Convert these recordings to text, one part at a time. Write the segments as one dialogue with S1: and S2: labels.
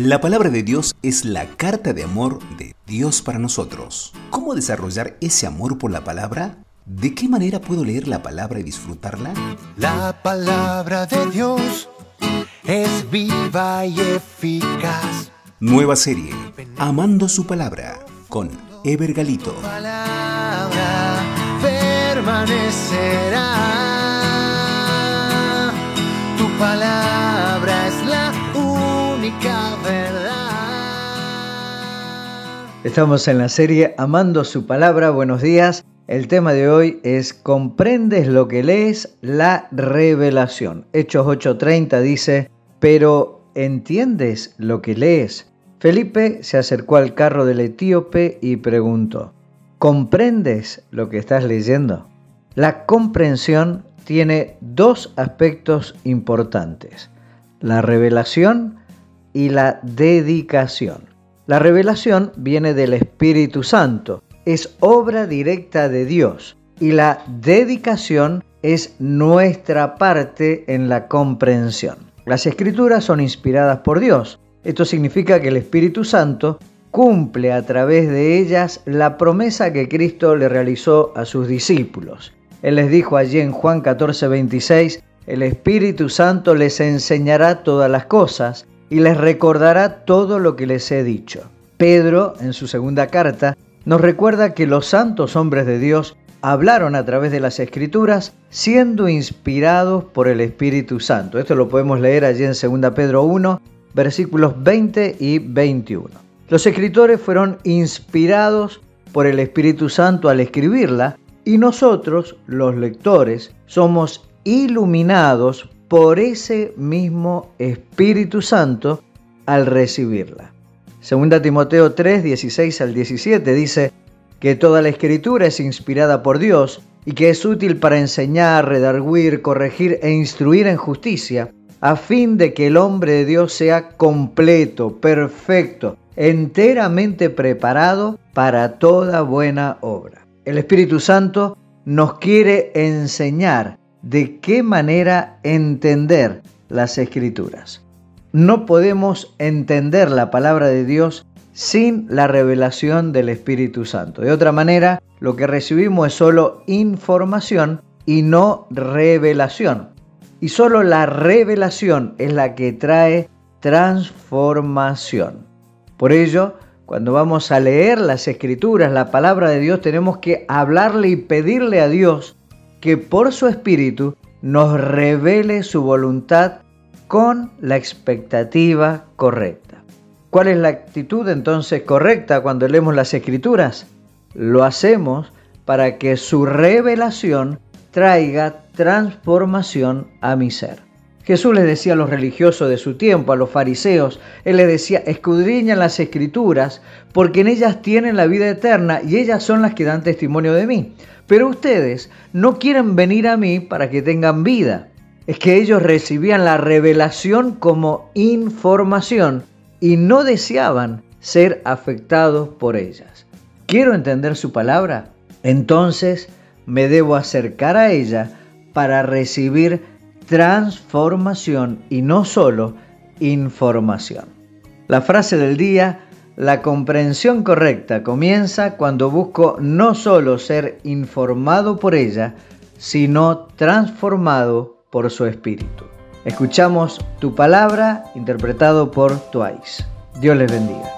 S1: La palabra de Dios es la carta de amor de Dios para nosotros. ¿Cómo desarrollar ese amor por la palabra? ¿De qué manera puedo leer la palabra y disfrutarla?
S2: La palabra de Dios es viva y eficaz.
S1: Nueva serie, Amando su palabra, con Ever Galito.
S2: Tu palabra permanecerá. Tu palabra
S3: Estamos en la serie Amando su palabra. Buenos días. El tema de hoy es ¿Comprendes lo que lees? La revelación. Hechos 8:30 dice, pero ¿entiendes lo que lees? Felipe se acercó al carro del etíope y preguntó, ¿comprendes lo que estás leyendo? La comprensión tiene dos aspectos importantes, la revelación y la dedicación. La revelación viene del Espíritu Santo, es obra directa de Dios y la dedicación es nuestra parte en la comprensión. Las escrituras son inspiradas por Dios esto significa que el Espíritu Santo cumple a través de ellas la promesa que Cristo le realizó a sus discípulos. Él les dijo allí en Juan 14, 26, el Espíritu Santo les enseñará todas las cosas y les recordará todo lo que les he dicho. Pedro, en su segunda carta, nos recuerda que los santos hombres de Dios hablaron a través de las escrituras siendo inspirados por el Espíritu Santo. Esto lo podemos leer allí en 2 Pedro 1, versículos 20 y 21. Los escritores fueron inspirados por el Espíritu Santo al escribirla y nosotros, los lectores, somos iluminados por ese mismo Espíritu Santo al recibirla. Segunda Timoteo 3, 16 al 17 dice que toda la escritura es inspirada por Dios y que es útil para enseñar, redarguir, corregir e instruir en justicia a fin de que el hombre de Dios sea completo, perfecto, enteramente preparado para toda buena obra. El Espíritu Santo nos quiere enseñar de qué manera entender las escrituras. No podemos entender la palabra de Dios sin la revelación del Espíritu Santo. De otra manera, lo que recibimos es solo información y no revelación. Y solo la revelación es la que trae transformación. Por ello, cuando vamos a leer las escrituras, la palabra de Dios, tenemos que hablarle y pedirle a Dios que por su espíritu nos revele su voluntad con la expectativa correcta. ¿Cuál es la actitud entonces correcta cuando leemos las escrituras? Lo hacemos para que su revelación traiga transformación a mi ser. Jesús les decía a los religiosos de su tiempo, a los fariseos, Él les decía, escudriñan las escrituras, porque en ellas tienen la vida eterna y ellas son las que dan testimonio de mí. Pero ustedes no quieren venir a mí para que tengan vida. Es que ellos recibían la revelación como información y no deseaban ser afectados por ellas. ¿Quiero entender su palabra? Entonces me debo acercar a ella para recibir transformación y no solo información. La frase del día, la comprensión correcta comienza cuando busco no solo ser informado por ella, sino transformado por su espíritu. Escuchamos tu palabra interpretado por Twice. Dios les bendiga.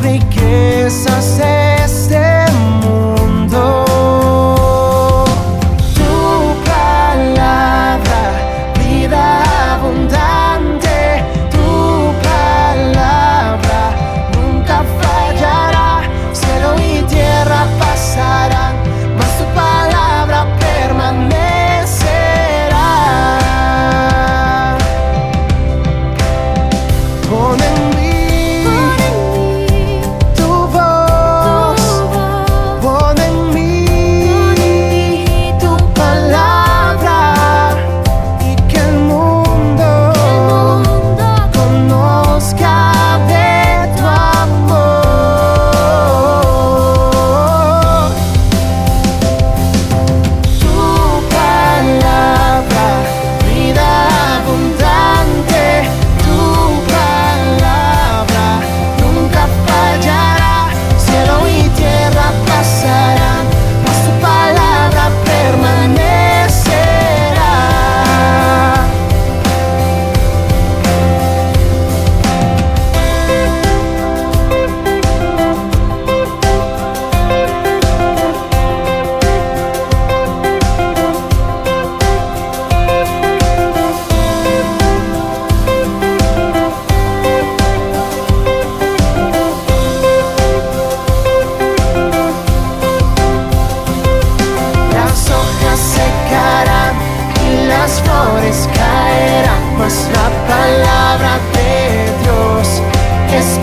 S2: riquezas. palabra de Dios. Es